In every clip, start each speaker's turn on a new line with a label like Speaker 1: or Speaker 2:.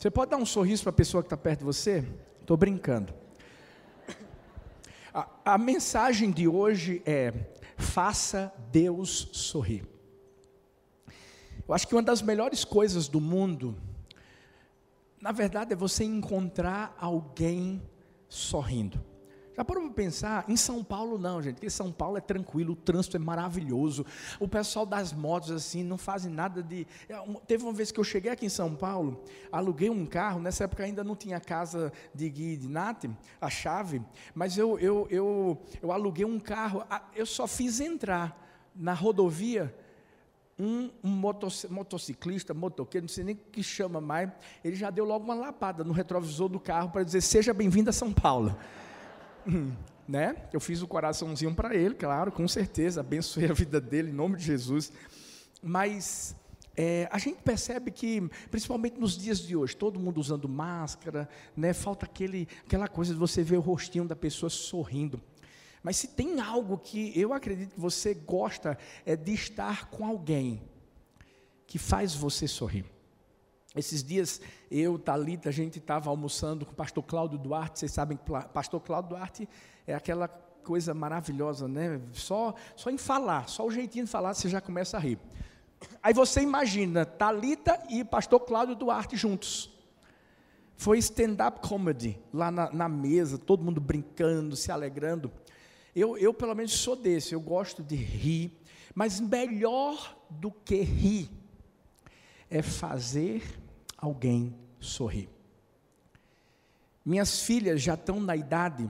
Speaker 1: Você pode dar um sorriso para a pessoa que está perto de você? Estou brincando. A, a mensagem de hoje é: faça Deus sorrir. Eu acho que uma das melhores coisas do mundo, na verdade, é você encontrar alguém sorrindo. Parou para pensar? Em São Paulo não, gente, porque São Paulo é tranquilo, o trânsito é maravilhoso, o pessoal das motos assim não fazem nada de... É, teve uma vez que eu cheguei aqui em São Paulo, aluguei um carro, nessa época ainda não tinha casa de Gui de Nath, a chave, mas eu, eu, eu, eu aluguei um carro, eu só fiz entrar na rodovia um, um motociclista, motoqueiro, não sei nem o que chama mais, ele já deu logo uma lapada no retrovisor do carro para dizer, seja bem-vindo a São Paulo. Né? Eu fiz o coraçãozinho para ele, claro, com certeza, abençoei a vida dele em nome de Jesus. Mas é, a gente percebe que, principalmente nos dias de hoje, todo mundo usando máscara, né? Falta aquele, aquela coisa de você ver o rostinho da pessoa sorrindo. Mas se tem algo que eu acredito que você gosta é de estar com alguém que faz você sorrir. Esses dias, eu, Talita, a gente estava almoçando com o pastor Cláudio Duarte. Vocês sabem que pastor Cláudio Duarte é aquela coisa maravilhosa, né? Só, só em falar, só o jeitinho de falar, você já começa a rir. Aí você imagina Talita e pastor Cláudio Duarte juntos. Foi stand-up comedy lá na, na, mesa, todo mundo brincando, se alegrando. Eu, eu, pelo menos, sou desse, eu gosto de rir, mas melhor do que rir é fazer alguém sorrir. Minhas filhas já estão na idade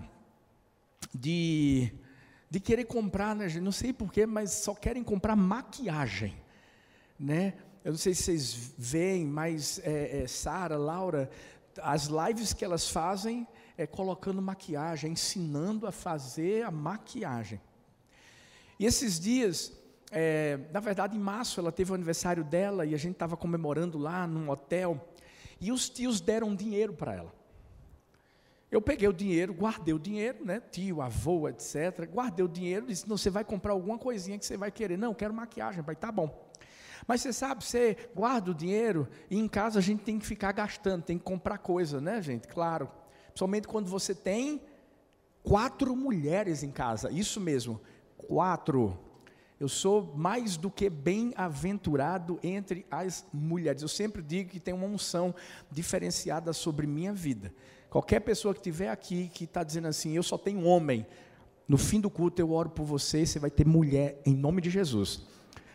Speaker 1: de, de querer comprar, né, não sei porquê, mas só querem comprar maquiagem, né? Eu não sei se vocês veem, mas é, é, Sara, Laura, as lives que elas fazem é colocando maquiagem, ensinando a fazer a maquiagem. E esses dias é, na verdade, em março ela teve o aniversário dela e a gente estava comemorando lá num hotel. E os tios deram dinheiro para ela. Eu peguei o dinheiro, guardei o dinheiro, né? Tio, avô, etc. Guardei o dinheiro, disse: não, você vai comprar alguma coisinha que você vai querer. Não, quero maquiagem, pai, tá bom. Mas você sabe, você guarda o dinheiro e em casa a gente tem que ficar gastando, tem que comprar coisa, né, gente? Claro. Principalmente quando você tem quatro mulheres em casa. Isso mesmo, quatro. Eu sou mais do que bem-aventurado entre as mulheres. Eu sempre digo que tem uma unção diferenciada sobre minha vida. Qualquer pessoa que estiver aqui que está dizendo assim, eu só tenho homem, no fim do culto eu oro por você, você vai ter mulher em nome de Jesus.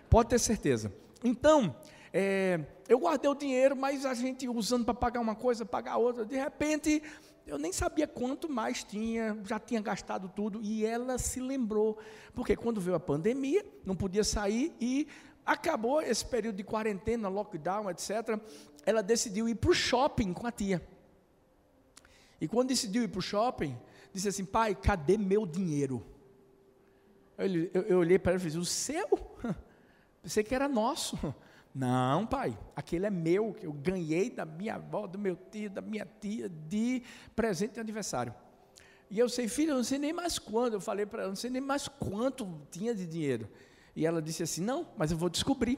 Speaker 1: Pode ter certeza. Então, é, eu guardei o dinheiro, mas a gente usando para pagar uma coisa, pagar outra, de repente eu nem sabia quanto mais tinha, já tinha gastado tudo, e ela se lembrou, porque quando veio a pandemia, não podia sair, e acabou esse período de quarentena, lockdown, etc., ela decidiu ir para o shopping com a tia. E quando decidiu ir para o shopping, disse assim, pai, cadê meu dinheiro? Eu, eu, eu olhei para ela e disse, o seu? Pensei que era nosso. Não, pai, aquele é meu, que eu ganhei da minha avó, do meu tio, da minha tia, de presente de aniversário. E eu sei, filha, eu não sei nem mais quando. Eu falei para ela, não sei nem mais quanto tinha de dinheiro. E ela disse assim: não, mas eu vou descobrir.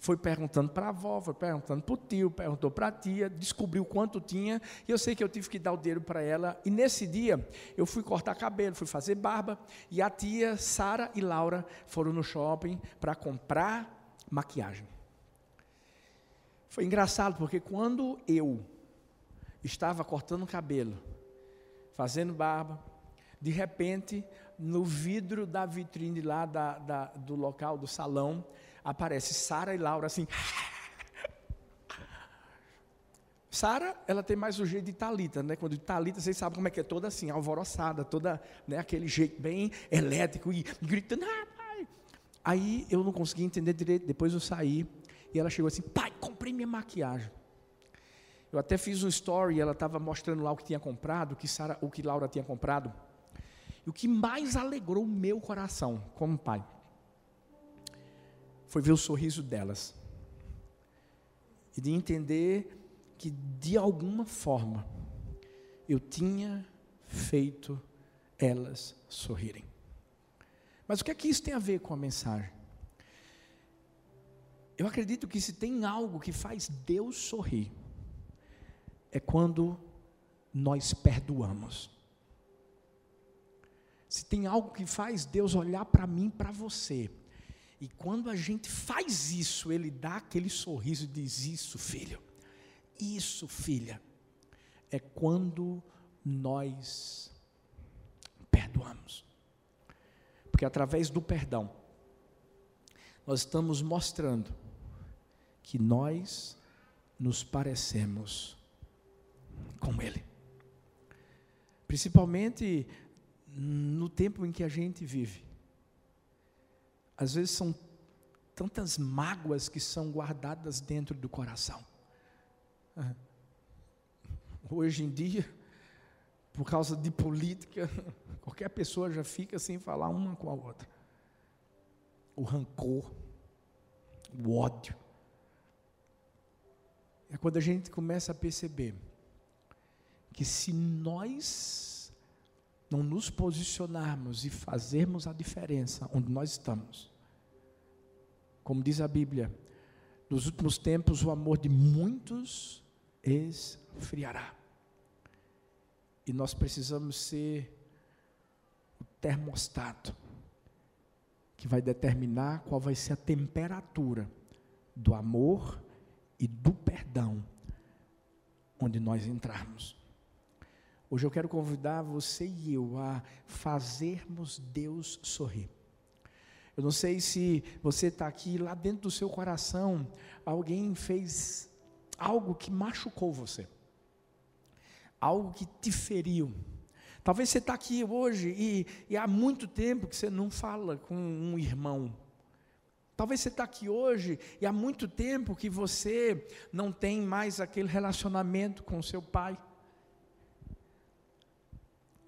Speaker 1: Foi perguntando para a avó, foi perguntando para o tio, perguntou para a tia, descobriu quanto tinha. E eu sei que eu tive que dar o dinheiro para ela. E nesse dia, eu fui cortar cabelo, fui fazer barba. E a tia, Sara e Laura foram no shopping para comprar maquiagem. Foi engraçado, porque quando eu estava cortando o cabelo, fazendo barba, de repente, no vidro da vitrine lá da, da, do local, do salão, aparece Sara e Laura assim. Sara, ela tem mais o jeito de Talita, né? Quando Talita, vocês sabem como é que é toda assim, alvoroçada, toda, né, aquele jeito bem elétrico e, gritando, ah. Aí eu não consegui entender direito, depois eu saí e ela chegou assim: pai, comprei minha maquiagem. Eu até fiz um story, ela estava mostrando lá o que tinha comprado, o que, Sarah, o que Laura tinha comprado. E o que mais alegrou o meu coração, como pai, foi ver o sorriso delas. E de entender que, de alguma forma, eu tinha feito elas sorrirem. Mas o que é que isso tem a ver com a mensagem? Eu acredito que se tem algo que faz Deus sorrir, é quando nós perdoamos. Se tem algo que faz Deus olhar para mim, para você, e quando a gente faz isso, Ele dá aquele sorriso e diz: Isso, filho, isso, filha, é quando nós perdoamos. Porque através do perdão, nós estamos mostrando que nós nos parecemos com Ele. Principalmente no tempo em que a gente vive. Às vezes são tantas mágoas que são guardadas dentro do coração. Hoje em dia, por causa de política, qualquer pessoa já fica sem falar uma com a outra. O rancor, o ódio. É quando a gente começa a perceber que se nós não nos posicionarmos e fazermos a diferença onde nós estamos, como diz a Bíblia, nos últimos tempos o amor de muitos esfriará. E nós precisamos ser o termostato que vai determinar qual vai ser a temperatura do amor e do perdão onde nós entrarmos. Hoje eu quero convidar você e eu a fazermos Deus sorrir. Eu não sei se você está aqui, lá dentro do seu coração, alguém fez algo que machucou você, algo que te feriu. Talvez você está aqui hoje e, e há muito tempo que você não fala com um irmão. Talvez você está aqui hoje e há muito tempo que você não tem mais aquele relacionamento com seu pai.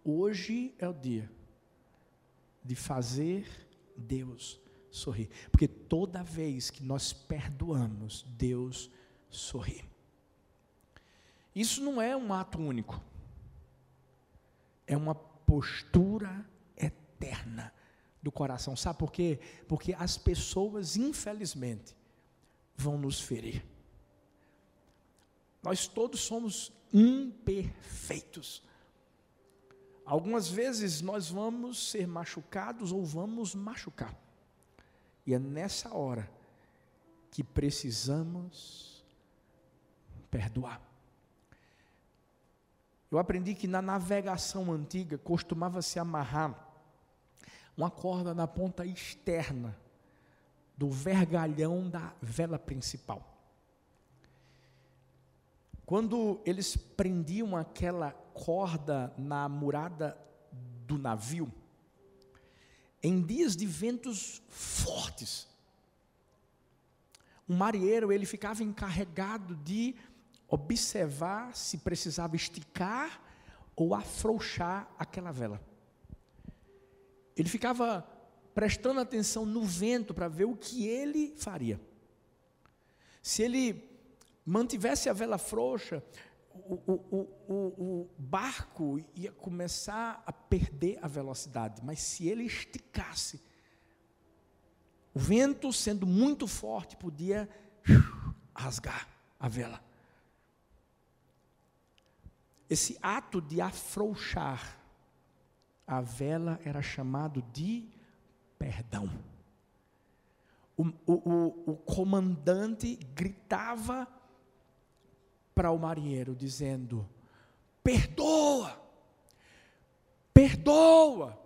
Speaker 1: Hoje é o dia de fazer Deus sorrir, porque toda vez que nós perdoamos, Deus sorri. Isso não é um ato único, é uma postura eterna do coração. Sabe por quê? Porque as pessoas, infelizmente, vão nos ferir. Nós todos somos imperfeitos. Algumas vezes nós vamos ser machucados ou vamos machucar. E é nessa hora que precisamos perdoar. Eu aprendi que na navegação antiga costumava se amarrar uma corda na ponta externa do vergalhão da vela principal. Quando eles prendiam aquela corda na murada do navio, em dias de ventos fortes, o marinheiro ele ficava encarregado de observar se precisava esticar ou afrouxar aquela vela. Ele ficava prestando atenção no vento para ver o que ele faria. Se ele mantivesse a vela frouxa, o, o, o, o, barco ia começar a perder a velocidade, mas se ele esticasse, o vento sendo muito forte podia rasgar a vela. Esse ato de afrouxar a vela era chamado de perdão. O, o, o, comandante gritava para o marinheiro, dizendo: perdoa, perdoa.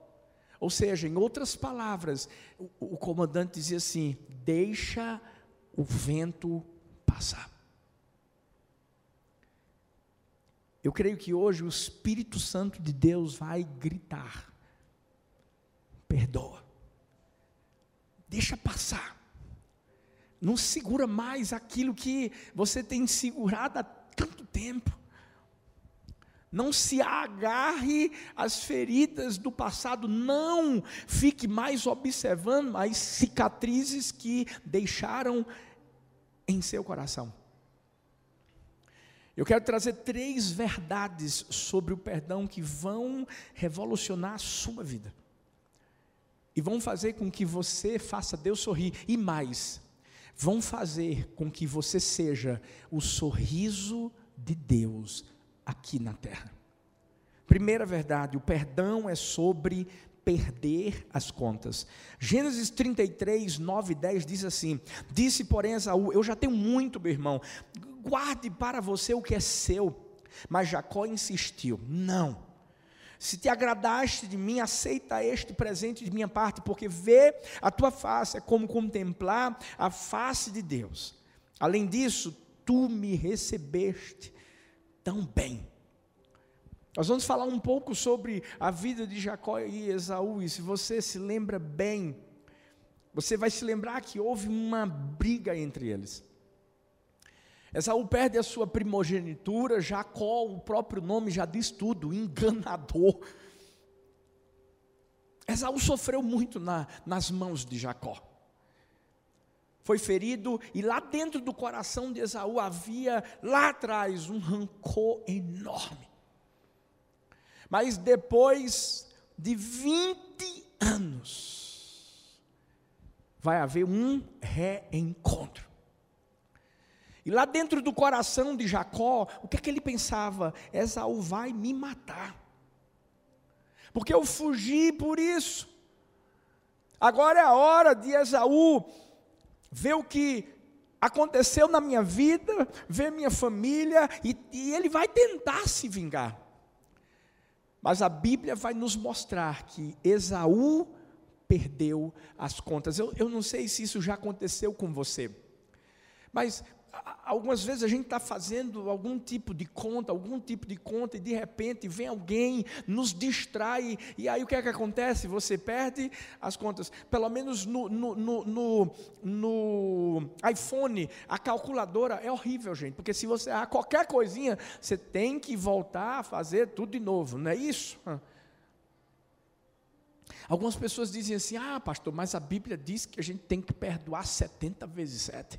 Speaker 1: Ou seja, em outras palavras, o, o comandante dizia assim: deixa o vento passar. Eu creio que hoje o Espírito Santo de Deus vai gritar: perdoa, deixa passar, não segura mais aquilo que você tem segurado há tanto tempo. Não se agarre às feridas do passado, não fique mais observando as cicatrizes que deixaram em seu coração. Eu quero trazer três verdades sobre o perdão que vão revolucionar a sua vida. E vão fazer com que você faça Deus sorrir. E mais, vão fazer com que você seja o sorriso de Deus aqui na terra. Primeira verdade, o perdão é sobre perder as contas. Gênesis 33, 9 e 10 diz assim: Disse, porém, Esaú: Eu já tenho muito, meu irmão, guarde para você o que é seu. Mas Jacó insistiu: Não. Se te agradaste de mim, aceita este presente de minha parte, porque ver a tua face é como contemplar a face de Deus. Além disso, tu me recebeste tão bem. Nós vamos falar um pouco sobre a vida de Jacó e Esaú, e se você se lembra bem, você vai se lembrar que houve uma briga entre eles. Esaú perde a sua primogenitura, Jacó, o próprio nome já diz tudo, enganador. Esaú sofreu muito na, nas mãos de Jacó. Foi ferido, e lá dentro do coração de Esaú havia, lá atrás, um rancor enorme. Mas depois de 20 anos, vai haver um reencontro. E lá dentro do coração de Jacó, o que é que ele pensava? Esaú vai me matar. Porque eu fugi por isso. Agora é a hora de Esaú ver o que aconteceu na minha vida, ver minha família, e, e ele vai tentar se vingar. Mas a Bíblia vai nos mostrar que Esaú perdeu as contas. Eu, eu não sei se isso já aconteceu com você, mas algumas vezes a gente está fazendo algum tipo de conta, algum tipo de conta, e de repente vem alguém, nos distrai, e aí o que é que acontece? Você perde as contas. Pelo menos no, no, no, no, iPhone, a calculadora é horrível, gente, porque se você errar qualquer coisinha, você tem que voltar a fazer tudo de novo, não é isso? Algumas pessoas dizem assim: ah, pastor, mas a Bíblia diz que a gente tem que perdoar 70 vezes 7.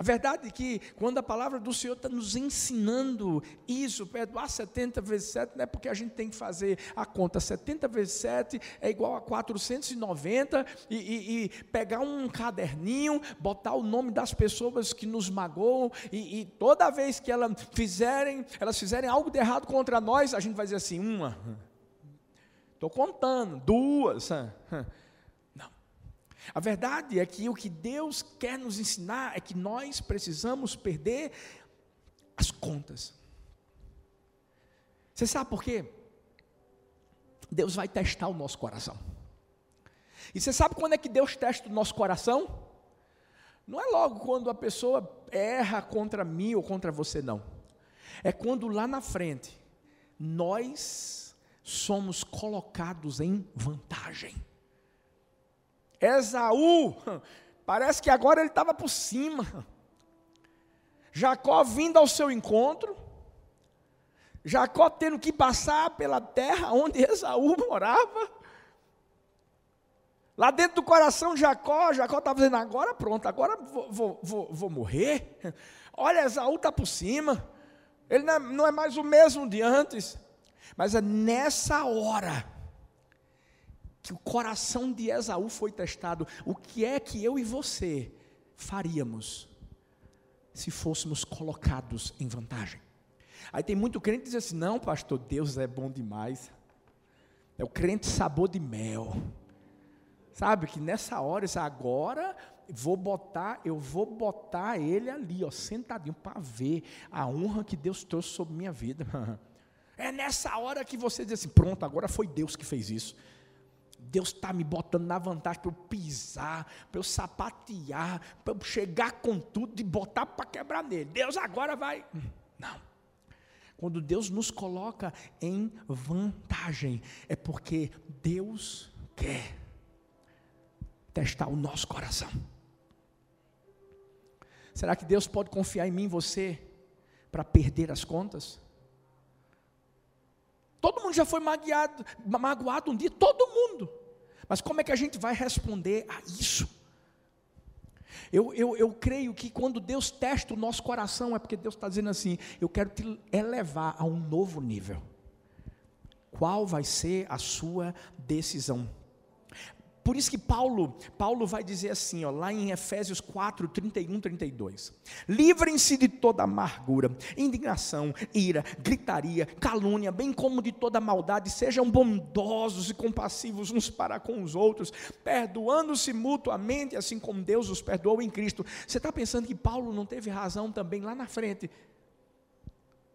Speaker 1: A verdade é que quando a palavra do Senhor está nos ensinando isso, perdoar 70 vezes 7, não é porque a gente tem que fazer a conta. 70 vezes 7 é igual a 490 e, e, e pegar um caderninho, botar o nome das pessoas que nos magoam e, e toda vez que elas fizerem, elas fizerem algo de errado contra nós, a gente vai dizer assim, uma, estou contando, duas, a verdade é que o que Deus quer nos ensinar é que nós precisamos perder as contas. Você sabe por quê? Deus vai testar o nosso coração. E você sabe quando é que Deus testa o nosso coração? Não é logo quando a pessoa erra contra mim ou contra você, não. É quando lá na frente nós somos colocados em vantagem. Esaú, parece que agora ele estava por cima. Jacó vindo ao seu encontro, Jacó tendo que passar pela terra onde Esaú morava. Lá dentro do coração de Jacó, Jacó estava dizendo: agora pronto, agora vou, vou, vou, vou morrer. Olha, Esaú está por cima, ele não é, não é mais o mesmo de antes. Mas é nessa hora que o coração de Esaú foi testado. O que é que eu e você faríamos se fôssemos colocados em vantagem? Aí tem muito crente que diz assim: não, pastor, Deus é bom demais. É o crente sabor de mel. Sabe que nessa hora, agora vou botar, eu vou botar ele ali, ó, sentadinho para ver a honra que Deus trouxe sobre minha vida. É nessa hora que você diz assim: pronto, agora foi Deus que fez isso. Deus está me botando na vantagem para eu pisar, para eu sapatear, para eu chegar com tudo e botar para quebrar nele. Deus agora vai. Não. Quando Deus nos coloca em vantagem, é porque Deus quer testar o nosso coração. Será que Deus pode confiar em mim você para perder as contas? Todo mundo já foi magoado, magoado um dia, todo mundo. Mas como é que a gente vai responder a isso? Eu, eu, eu creio que quando Deus testa o nosso coração, é porque Deus está dizendo assim: eu quero te elevar a um novo nível. Qual vai ser a sua decisão? Por isso que Paulo, Paulo vai dizer assim, ó, lá em Efésios 4, 31, 32. Livrem-se de toda amargura, indignação, ira, gritaria, calúnia, bem como de toda maldade, sejam bondosos e compassivos uns para com os outros, perdoando-se mutuamente, assim como Deus os perdoou em Cristo. Você está pensando que Paulo não teve razão também lá na frente?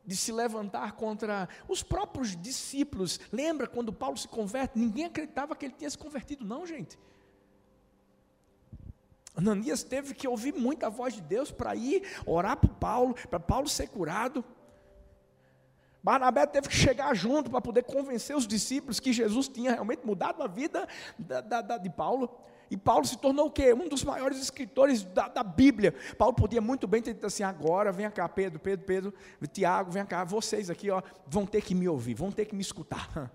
Speaker 1: De se levantar contra os próprios discípulos. Lembra quando Paulo se converte? Ninguém acreditava que ele tinha se convertido, não, gente. Ananias teve que ouvir muita voz de Deus para ir orar para Paulo, para Paulo ser curado. Barnabé teve que chegar junto para poder convencer os discípulos que Jesus tinha realmente mudado a vida da, da, da, de Paulo. E Paulo se tornou o quê? Um dos maiores escritores da, da, Bíblia. Paulo podia muito bem ter dito assim: agora vem cá, Pedro, Pedro, Pedro, Tiago, vem cá, vocês aqui ó, vão ter que me ouvir, vão ter que me escutar.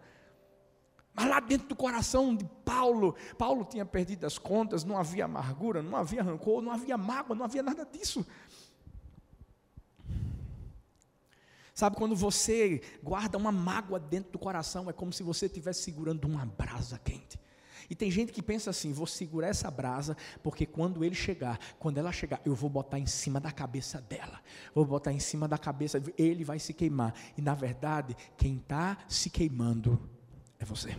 Speaker 1: Mas lá dentro do coração de Paulo, Paulo tinha perdido as contas, não havia amargura, não havia rancor, não havia mágoa, não havia nada disso. Sabe, quando você guarda uma mágoa dentro do coração, é como se você estivesse segurando uma brasa quente. E tem gente que pensa assim: vou segurar essa brasa, porque quando ele chegar, quando ela chegar, eu vou botar em cima da cabeça dela, vou botar em cima da cabeça, ele vai se queimar. E na verdade, quem está se queimando é você.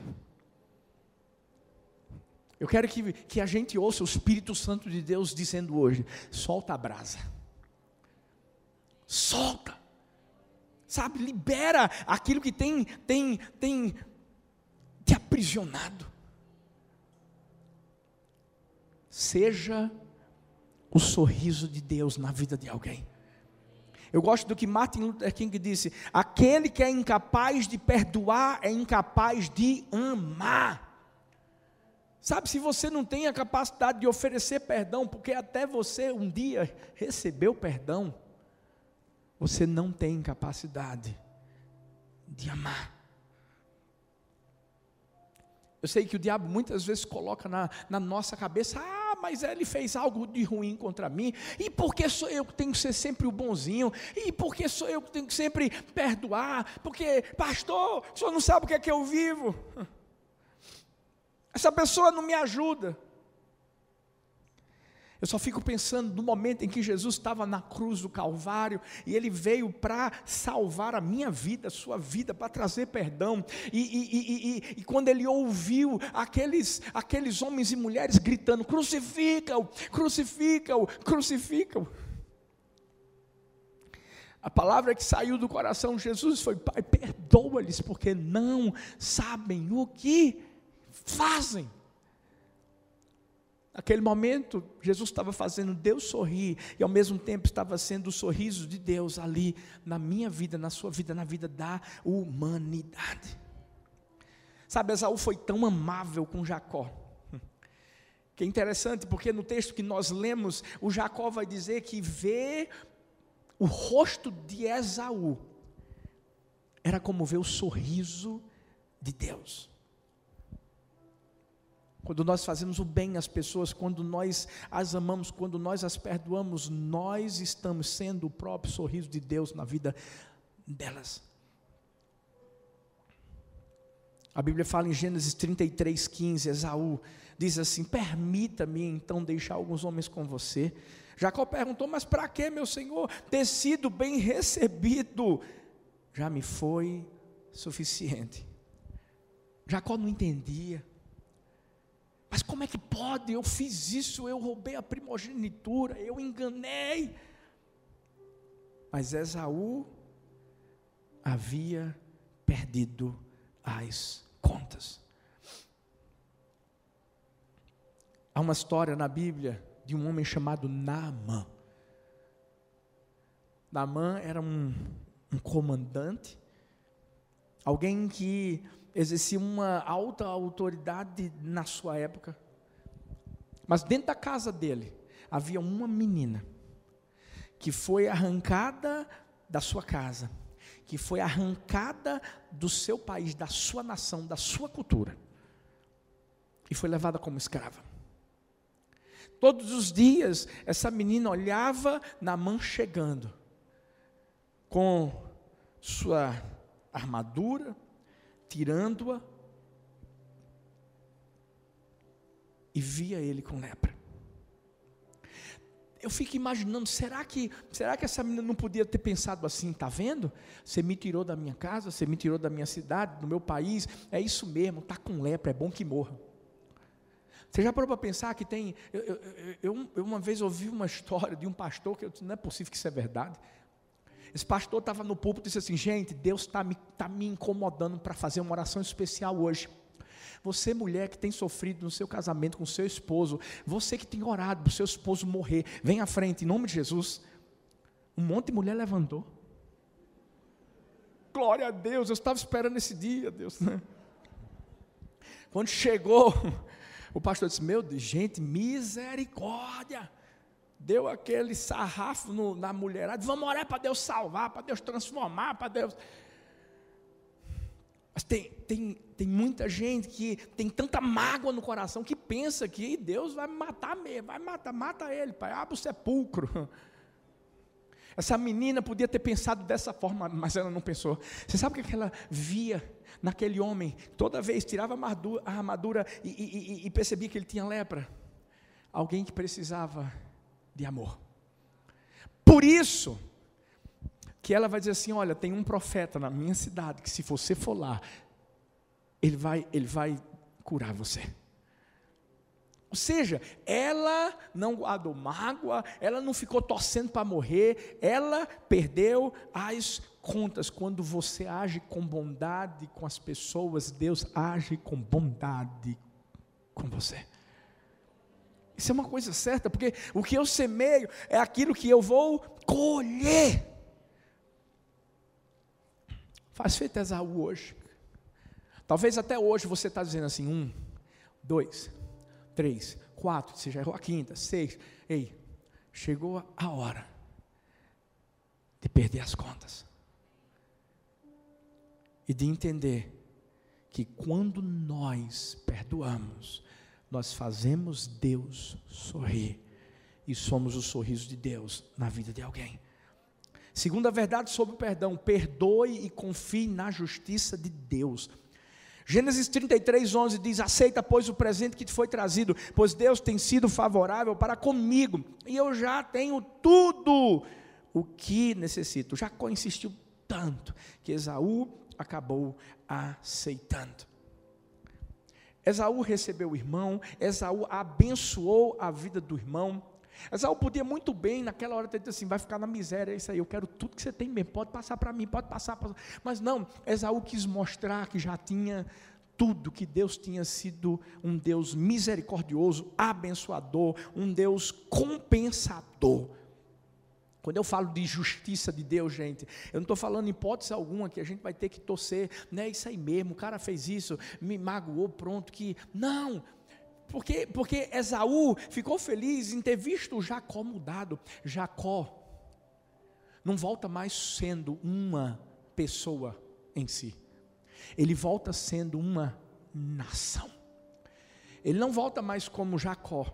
Speaker 1: Eu quero que, que a gente ouça o Espírito Santo de Deus dizendo hoje: solta a brasa, solta, sabe, libera aquilo que tem, tem, tem te aprisionado. Seja o sorriso de Deus na vida de alguém. Eu gosto do que Martin Luther King disse: aquele que é incapaz de perdoar é incapaz de amar. Sabe, se você não tem a capacidade de oferecer perdão, porque até você um dia recebeu perdão, você não tem capacidade de amar. Eu sei que o diabo muitas vezes coloca na, na nossa cabeça, ah, mas ele fez algo de ruim contra mim, e porque sou eu que tenho que ser sempre o bonzinho, e porque sou eu que tenho que sempre perdoar, porque, pastor, o senhor não sabe o que é que eu vivo, essa pessoa não me ajuda. Eu só fico pensando no momento em que Jesus estava na cruz do Calvário e ele veio para salvar a minha vida, a sua vida, para trazer perdão. E, e, e, e, quando ele ouviu aqueles, aqueles homens e mulheres gritando: crucifica-o, crucifica-o, crucifica-o. A palavra que saiu do coração de Jesus foi: Pai, perdoa-lhes, porque não sabem o que fazem. Naquele momento, Jesus estava fazendo Deus sorrir e ao mesmo tempo estava sendo o sorriso de Deus ali na minha vida, na sua vida, na vida da humanidade. Sabe, Esaú foi tão amável com Jacó. Que é interessante porque no texto que nós lemos, o Jacó vai dizer que vê o rosto de Esaú era como ver o sorriso de Deus. Quando nós fazemos o bem às pessoas, quando nós as amamos, quando nós as perdoamos, nós estamos sendo o próprio sorriso de Deus na vida delas. A Bíblia fala em Gênesis 33, 15, Esaú diz assim: Permita-me então deixar alguns homens com você. Jacó perguntou: Mas para que, meu senhor? Ter sido bem recebido já me foi suficiente. Jacó não entendia. Mas como é que pode? Eu fiz isso, eu roubei a primogenitura, eu enganei. Mas Esaú havia perdido as contas. Há uma história na Bíblia de um homem chamado Naamã. Naamã era um, um comandante, alguém que exercia uma alta autoridade na sua época. Mas dentro da casa dele havia uma menina que foi arrancada da sua casa, que foi arrancada do seu país, da sua nação, da sua cultura, e foi levada como escrava. Todos os dias, essa menina olhava na mão chegando, com sua armadura, tirando-a. e via ele com lepra. Eu fico imaginando, será que, será que essa menina não podia ter pensado assim, tá vendo? Você me tirou da minha casa, você me tirou da minha cidade, do meu país, é isso mesmo, tá com lepra, é bom que morra. Você já parou para pensar que tem. Eu, eu, eu, eu, uma vez ouvi uma história de um pastor que eu disse, não é possível que isso é verdade. Esse pastor estava no púlpito e disse assim: gente, Deus está me, tá me incomodando para fazer uma oração especial hoje. Você, mulher que tem sofrido no seu casamento com seu esposo, você que tem orado para o seu esposo morrer, vem à frente, em nome de Jesus. Um monte de mulher levantou. Glória a Deus, eu estava esperando esse dia, Deus. Né? Quando chegou, o pastor disse: Meu Deus, gente, misericórdia. Deu aquele sarrafo no, na mulherada. Vamos orar para Deus salvar, para Deus transformar, para Deus. Mas tem, tem, tem muita gente que tem tanta mágoa no coração que pensa que Deus vai matar mesmo, vai matar, mata ele, pai, abre o sepulcro. Essa menina podia ter pensado dessa forma, mas ela não pensou. Você sabe o que ela via naquele homem? Toda vez tirava a armadura e, e, e percebia que ele tinha lepra. Alguém que precisava de amor. Por isso, que ela vai dizer assim: olha, tem um profeta na minha cidade que se você for lá, ele vai, ele vai curar você. Ou seja, ela não guardou mágoa, ela não ficou torcendo para morrer, ela perdeu as contas. Quando você age com bondade com as pessoas, Deus age com bondade com você. Isso é uma coisa certa, porque o que eu semeio é aquilo que eu vou colher. Faz feito Esaú hoje. Talvez até hoje você está dizendo assim: um, dois, três, quatro, você já errou a quinta, seis. Ei, chegou a hora de perder as contas. E de entender que quando nós perdoamos, nós fazemos Deus sorrir. E somos o sorriso de Deus na vida de alguém. Segunda verdade sobre o perdão: perdoe e confie na justiça de Deus. Gênesis 33, 11 diz: Aceita, pois, o presente que te foi trazido, pois Deus tem sido favorável para comigo, e eu já tenho tudo o que necessito. Jacó insistiu tanto que Esaú acabou aceitando. Esaú recebeu o irmão, Esaú abençoou a vida do irmão, Esaú podia muito bem, naquela hora, ter dito assim: vai ficar na miséria, é isso aí, eu quero tudo que você tem mesmo, pode passar para mim, pode passar. Pra... Mas não, Esaú quis mostrar que já tinha tudo, que Deus tinha sido um Deus misericordioso, abençoador, um Deus compensador. Quando eu falo de justiça de Deus, gente, eu não estou falando em hipótese alguma que a gente vai ter que torcer, não é isso aí mesmo, o cara fez isso, me magoou, pronto, que. Não, porque, porque Esaú ficou feliz em ter visto Jacó mudado. Jacó não volta mais sendo uma pessoa em si, ele volta sendo uma nação. Ele não volta mais como Jacó,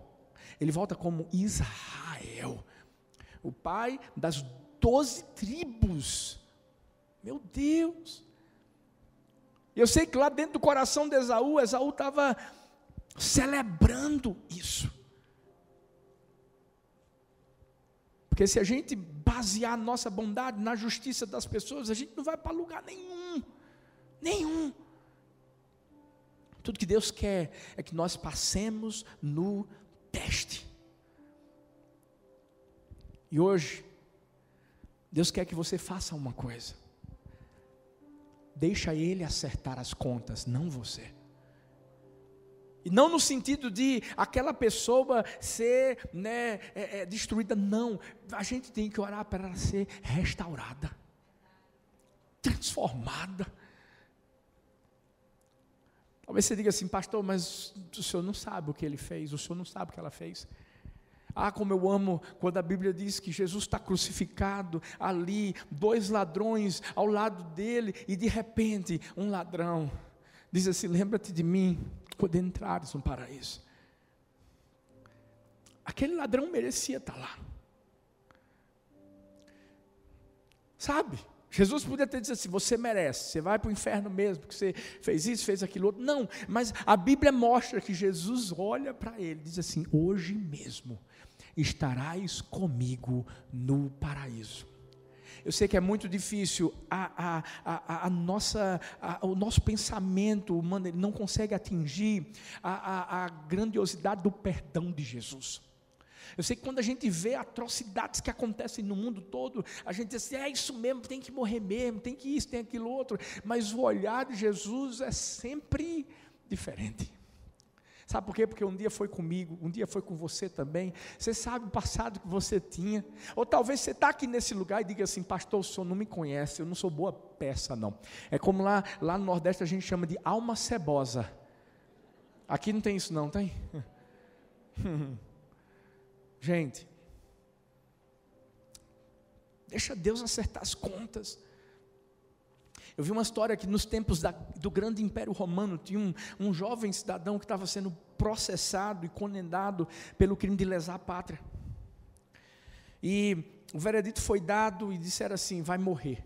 Speaker 1: ele volta como Israel, o pai das doze tribos. Meu Deus! Eu sei que lá dentro do coração de Esaú, Esaú estava celebrando isso. Porque se a gente basear nossa bondade na justiça das pessoas, a gente não vai para lugar nenhum. Nenhum. Tudo que Deus quer é que nós passemos no teste. E hoje, Deus quer que você faça uma coisa. Deixa Ele acertar as contas, não você. E não no sentido de aquela pessoa ser né, é, é, destruída, não. A gente tem que orar para ela ser restaurada, transformada. Talvez você diga assim, pastor, mas o senhor não sabe o que ele fez, o senhor não sabe o que ela fez. Ah, como eu amo quando a Bíblia diz que Jesus está crucificado ali, dois ladrões ao lado dele, e de repente um ladrão diz assim: Lembra-te de mim quando entrares no paraíso. Aquele ladrão merecia estar lá. Sabe? Jesus podia ter dito assim: você merece, você vai para o inferno mesmo, porque você fez isso, fez aquilo outro. Não, mas a Bíblia mostra que Jesus olha para ele e diz assim: hoje mesmo estarás comigo no paraíso. Eu sei que é muito difícil, a, a, a, a nossa, o nosso pensamento humano não consegue atingir a, a grandiosidade do perdão de Jesus. Eu sei que quando a gente vê atrocidades que acontecem no mundo todo, a gente diz assim: é isso mesmo, tem que morrer mesmo, tem que isso, tem aquilo outro. Mas o olhar de Jesus é sempre diferente. Sabe por quê? Porque um dia foi comigo, um dia foi com você também. Você sabe o passado que você tinha. Ou talvez você está aqui nesse lugar e diga assim, pastor, o senhor não me conhece, eu não sou boa peça, não. É como lá, lá no Nordeste a gente chama de alma cebosa. Aqui não tem isso, não, tem? gente, deixa Deus acertar as contas. Eu vi uma história que nos tempos da, do grande império romano tinha um, um jovem cidadão que estava sendo processado e condenado pelo crime de lesar a pátria. E o veredito foi dado e disseram assim: vai morrer.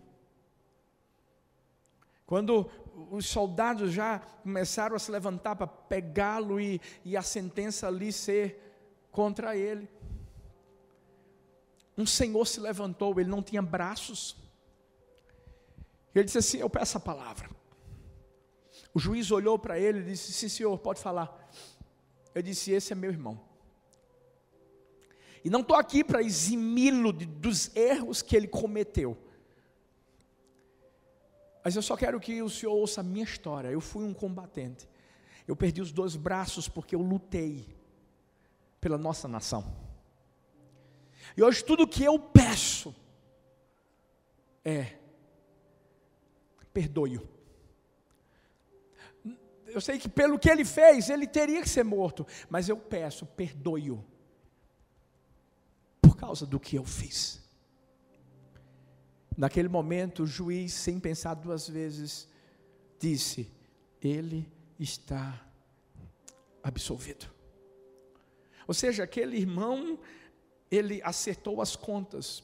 Speaker 1: Quando os soldados já começaram a se levantar para pegá-lo e, e a sentença ali ser contra ele, um senhor se levantou, ele não tinha braços, ele disse assim: Eu peço a palavra. O juiz olhou para ele e disse: Sim, senhor, pode falar. Eu disse: Esse é meu irmão. E não estou aqui para eximi-lo dos erros que ele cometeu. Mas eu só quero que o senhor ouça a minha história. Eu fui um combatente. Eu perdi os dois braços porque eu lutei pela nossa nação. E hoje tudo que eu peço é perdoe-o. Eu sei que pelo que ele fez, ele teria que ser morto, mas eu peço, perdoe-o. Por causa do que eu fiz. Naquele momento, o juiz, sem pensar duas vezes, disse: Ele está absolvido. Ou seja, aquele irmão, ele acertou as contas.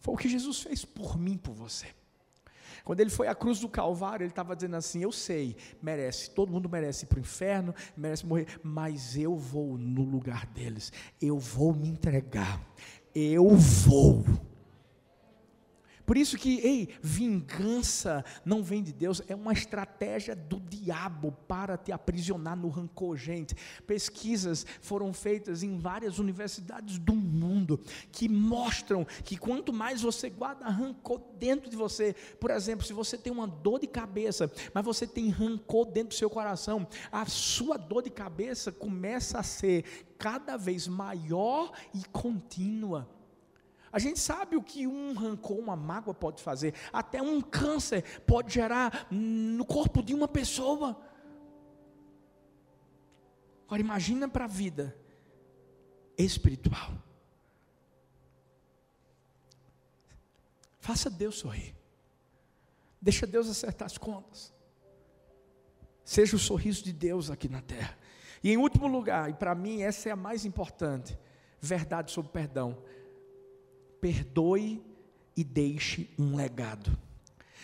Speaker 1: Foi o que Jesus fez por mim, por você. Quando ele foi à cruz do Calvário, ele estava dizendo assim: Eu sei, merece, todo mundo merece ir para o inferno, merece morrer, mas eu vou no lugar deles, eu vou me entregar, eu vou. Por isso que, ei, vingança não vem de Deus, é uma estratégia do diabo para te aprisionar no rancor, gente. Pesquisas foram feitas em várias universidades do mundo que mostram que quanto mais você guarda rancor dentro de você, por exemplo, se você tem uma dor de cabeça, mas você tem rancor dentro do seu coração, a sua dor de cabeça começa a ser cada vez maior e contínua. A gente sabe o que um rancor, uma mágoa pode fazer. Até um câncer pode gerar no corpo de uma pessoa. Agora imagina para a vida espiritual. Faça Deus sorrir. Deixa Deus acertar as contas. Seja o sorriso de Deus aqui na terra. E em último lugar, e para mim essa é a mais importante, verdade sobre perdão perdoe e deixe um legado.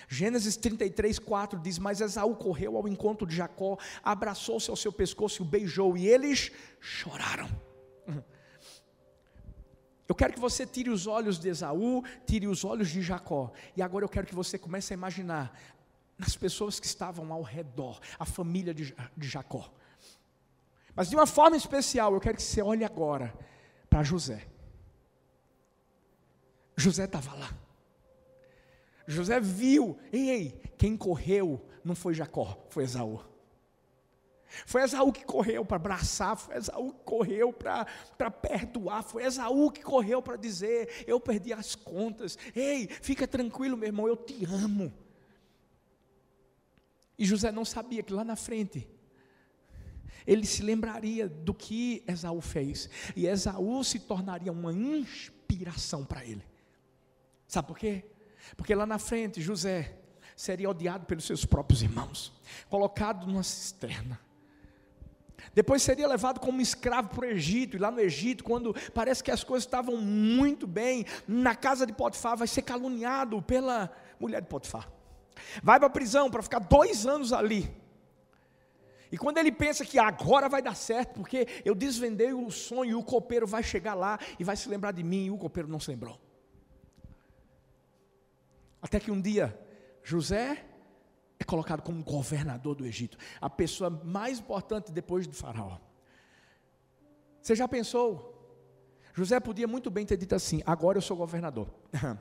Speaker 1: Gênesis 33, 4 diz: Mas Esaú correu ao encontro de Jacó, abraçou-se ao seu pescoço e o beijou, e eles choraram. Eu quero que você tire os olhos de Esaú, tire os olhos de Jacó, e agora eu quero que você comece a imaginar nas pessoas que estavam ao redor, a família de, de Jacó. Mas de uma forma especial, eu quero que você olhe agora para José. José estava lá. José viu, ei, ei, quem correu não foi Jacó, foi Esaú. Foi Esaú que correu para abraçar, foi Esaú que correu para perdoar, foi Esaú que correu para dizer: Eu perdi as contas. Ei, fica tranquilo, meu irmão, eu te amo. E José não sabia que lá na frente, ele se lembraria do que Esaú fez, e Esaú se tornaria uma inspiração para ele. Sabe por quê? Porque lá na frente José seria odiado pelos seus próprios irmãos, colocado numa cisterna, Depois seria levado como escravo para o Egito, e lá no Egito, quando parece que as coisas estavam muito bem, na casa de Potifar, vai ser caluniado pela mulher de Potifar. Vai para a prisão para ficar dois anos ali. E quando ele pensa que agora vai dar certo, porque eu desvendei o sonho, e o copeiro vai chegar lá e vai se lembrar de mim, e o copeiro não se lembrou. Até que um dia, José é colocado como governador do Egito, a pessoa mais importante depois do faraó. Você já pensou? José podia muito bem ter dito assim: agora eu sou governador.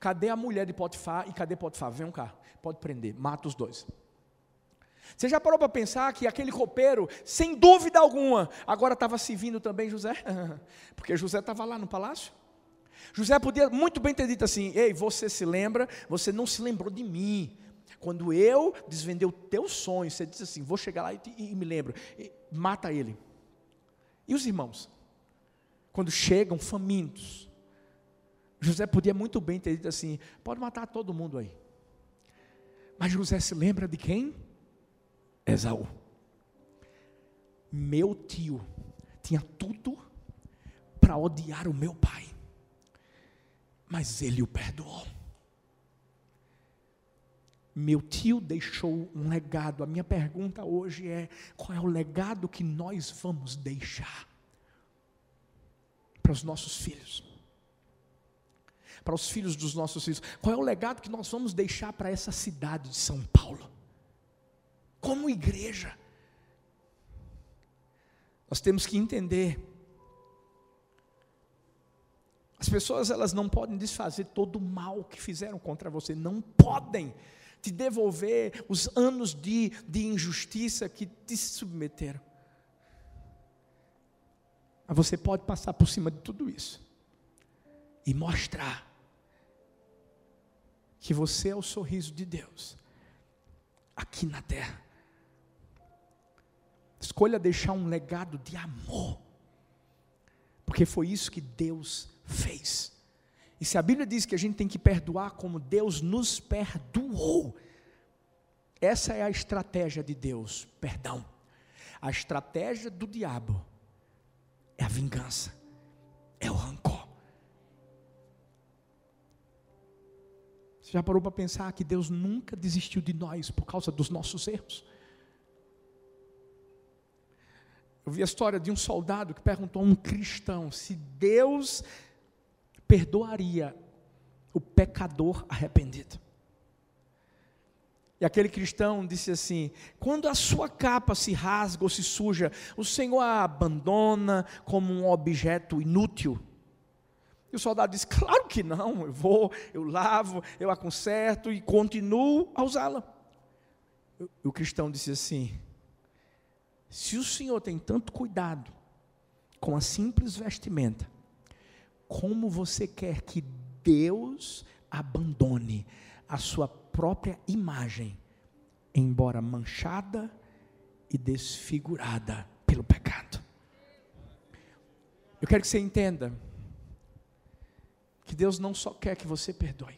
Speaker 1: cadê a mulher de Potifar e cadê Potifar? Vem cá, pode prender, mata os dois. Você já parou para pensar que aquele copeiro, sem dúvida alguma, agora estava servindo também José? Porque José estava lá no palácio. José podia muito bem ter dito assim: Ei, você se lembra? Você não se lembrou de mim. Quando eu desvendei o teu sonho, você disse assim: vou chegar lá e, e, e me lembro. E, mata ele. E os irmãos? Quando chegam famintos, José podia muito bem ter dito assim: pode matar todo mundo aí. Mas José se lembra de quem? Esaú. Meu tio tinha tudo para odiar o meu pai, mas ele o perdoou. Meu tio deixou um legado. A minha pergunta hoje é: qual é o legado que nós vamos deixar para os nossos filhos? Para os filhos dos nossos filhos. Qual é o legado que nós vamos deixar para essa cidade de São Paulo? Como igreja. Nós temos que entender as pessoas elas não podem desfazer todo o mal que fizeram contra você, não podem te devolver os anos de, de injustiça que te submeteram. Mas você pode passar por cima de tudo isso e mostrar que você é o sorriso de Deus aqui na terra. Escolha deixar um legado de amor, porque foi isso que Deus fez. E se a Bíblia diz que a gente tem que perdoar como Deus nos perdoou, essa é a estratégia de Deus, perdão. A estratégia do diabo é a vingança, é o rancor. Você já parou para pensar que Deus nunca desistiu de nós por causa dos nossos erros? Eu vi a história de um soldado que perguntou a um cristão se Deus perdoaria o pecador arrependido. E aquele cristão disse assim: quando a sua capa se rasga ou se suja, o Senhor a abandona como um objeto inútil. E o soldado disse: claro que não, eu vou, eu lavo, eu a conserto e continuo a usá-la. O cristão disse assim: se o Senhor tem tanto cuidado com a simples vestimenta, como você quer que Deus abandone a sua própria imagem, embora manchada e desfigurada pelo pecado. Eu quero que você entenda que Deus não só quer que você perdoe,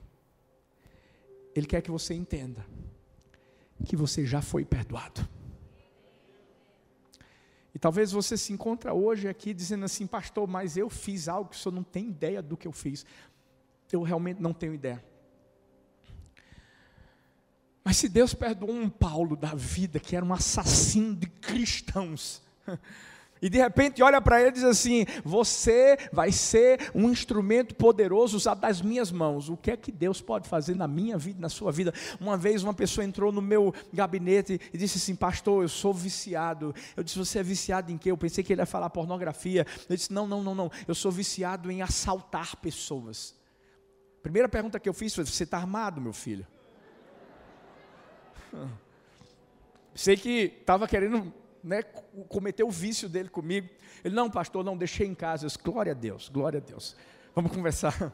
Speaker 1: Ele quer que você entenda que você já foi perdoado. E talvez você se encontra hoje aqui dizendo assim, pastor, mas eu fiz algo que o senhor não tem ideia do que eu fiz. Eu realmente não tenho ideia. Mas se Deus perdoou um Paulo da vida, que era um assassino de cristãos, e de repente olha para ele e diz assim: Você vai ser um instrumento poderoso usado das minhas mãos. O que é que Deus pode fazer na minha vida, na sua vida? Uma vez uma pessoa entrou no meu gabinete e disse assim: Pastor, eu sou viciado. Eu disse: Você é viciado em quê? Eu pensei que ele ia falar pornografia. Eu disse: Não, não, não, não. Eu sou viciado em assaltar pessoas. Primeira pergunta que eu fiz foi: Você está armado, meu filho? Sei que estava querendo né, cometeu o vício dele comigo. Ele, não, pastor, não, deixei em casa. Eu disse, glória a Deus, glória a Deus. Vamos conversar.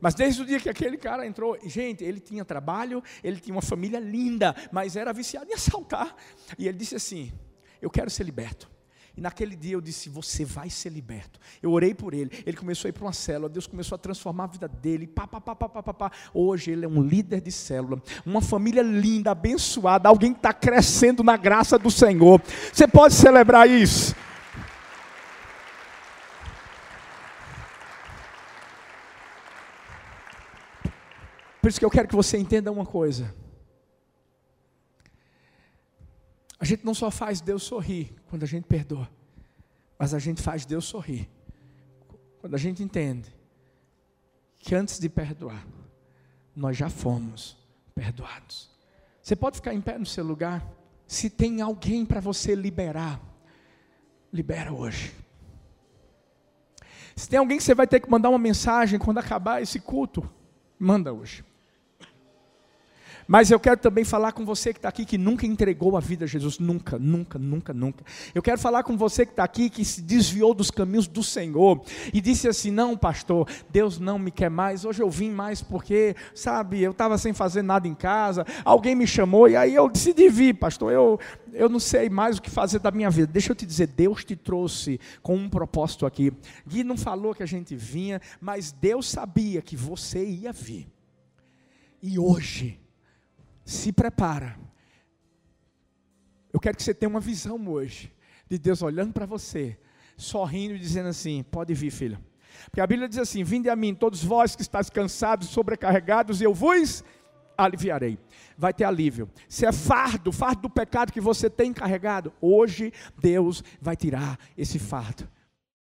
Speaker 1: Mas desde o dia que aquele cara entrou, gente, ele tinha trabalho, ele tinha uma família linda, mas era viciado em assaltar. E ele disse assim: Eu quero ser liberto. E naquele dia eu disse: Você vai ser liberto. Eu orei por ele. Ele começou a ir para uma célula. Deus começou a transformar a vida dele. Pá, pá, pá, pá, pá, pá, Hoje ele é um líder de célula. Uma família linda, abençoada. Alguém que está crescendo na graça do Senhor. Você pode celebrar isso. Por isso que eu quero que você entenda uma coisa. A gente não só faz Deus sorrir quando a gente perdoa, mas a gente faz Deus sorrir quando a gente entende que antes de perdoar, nós já fomos perdoados. Você pode ficar em pé no seu lugar? Se tem alguém para você liberar, libera hoje. Se tem alguém que você vai ter que mandar uma mensagem quando acabar esse culto, manda hoje. Mas eu quero também falar com você que está aqui que nunca entregou a vida a Jesus, nunca, nunca, nunca, nunca. Eu quero falar com você que está aqui que se desviou dos caminhos do Senhor e disse assim: não, pastor, Deus não me quer mais. Hoje eu vim mais porque, sabe, eu estava sem fazer nada em casa, alguém me chamou e aí eu decidi vir, pastor. Eu, eu não sei mais o que fazer da minha vida. Deixa eu te dizer, Deus te trouxe com um propósito aqui. Gui não falou que a gente vinha, mas Deus sabia que você ia vir. E hoje, se prepara. Eu quero que você tenha uma visão hoje de Deus olhando para você, sorrindo e dizendo assim: pode vir, filho. Porque a Bíblia diz assim: Vinde a mim, todos vós que estáis cansados, sobrecarregados, e eu vos aliviarei. Vai ter alívio. Se é fardo, fardo do pecado que você tem carregado, hoje Deus vai tirar esse fardo.